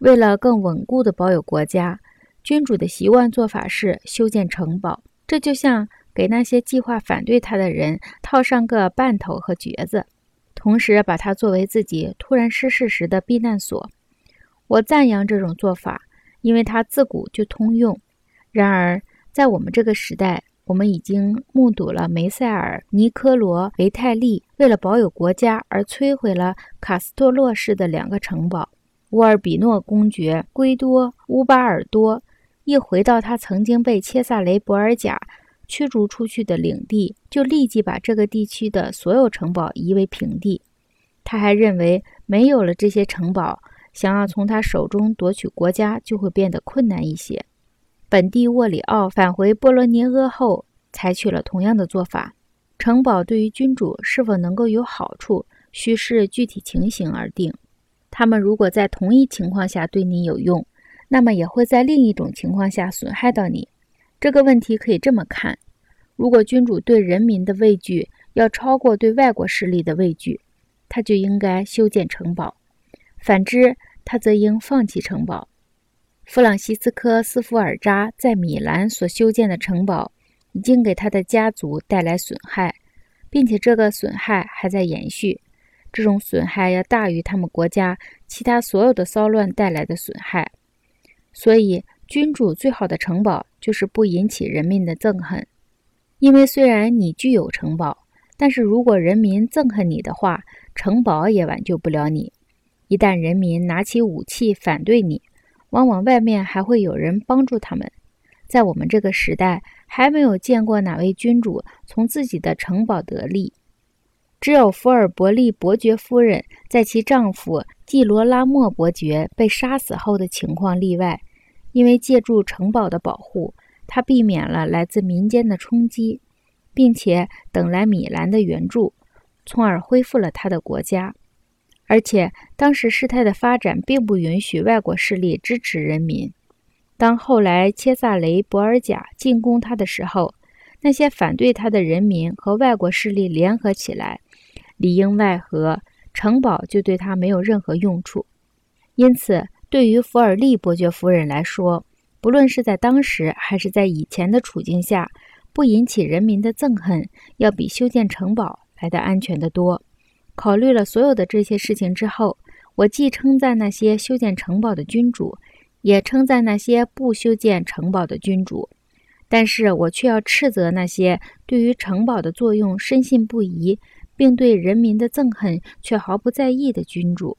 为了更稳固地保有国家，君主的习惯做法是修建城堡。这就像给那些计划反对他的人套上个绊头和橛子，同时把它作为自己突然失势时的避难所。我赞扬这种做法，因为它自古就通用。然而，在我们这个时代，我们已经目睹了梅塞尔、尼科罗、维泰利为了保有国家而摧毁了卡斯托洛市的两个城堡。乌尔比诺公爵圭多乌巴尔多一回到他曾经被切萨雷博尔贾驱逐出去的领地，就立即把这个地区的所有城堡夷为平地。他还认为，没有了这些城堡，想要从他手中夺取国家就会变得困难一些。本地沃里奥返回波罗尼阿后，采取了同样的做法。城堡对于君主是否能够有好处，需视具体情形而定。他们如果在同一情况下对你有用，那么也会在另一种情况下损害到你。这个问题可以这么看：如果君主对人民的畏惧要超过对外国势力的畏惧，他就应该修建城堡；反之，他则应放弃城堡。弗朗西斯科·斯福尔扎在米兰所修建的城堡，已经给他的家族带来损害，并且这个损害还在延续。这种损害要大于他们国家其他所有的骚乱带来的损害。所以，君主最好的城堡就是不引起人民的憎恨。因为虽然你具有城堡，但是如果人民憎恨你的话，城堡也挽救不了你。一旦人民拿起武器反对你，往往外面还会有人帮助他们。在我们这个时代，还没有见过哪位君主从自己的城堡得利。只有福尔伯利伯爵夫人在其丈夫蒂罗拉莫伯爵被杀死后的情况例外，因为借助城堡的保护，她避免了来自民间的冲击，并且等来米兰的援助，从而恢复了他的国家。而且，当时事态的发展并不允许外国势力支持人民。当后来切萨雷博尔贾进攻他的时候，那些反对他的人民和外国势力联合起来，里应外合，城堡就对他没有任何用处。因此，对于福尔利伯爵夫人来说，不论是在当时还是在以前的处境下，不引起人民的憎恨，要比修建城堡来得安全得多。考虑了所有的这些事情之后，我既称赞那些修建城堡的君主，也称赞那些不修建城堡的君主。但是我却要斥责那些对于城堡的作用深信不疑，并对人民的憎恨却毫不在意的君主。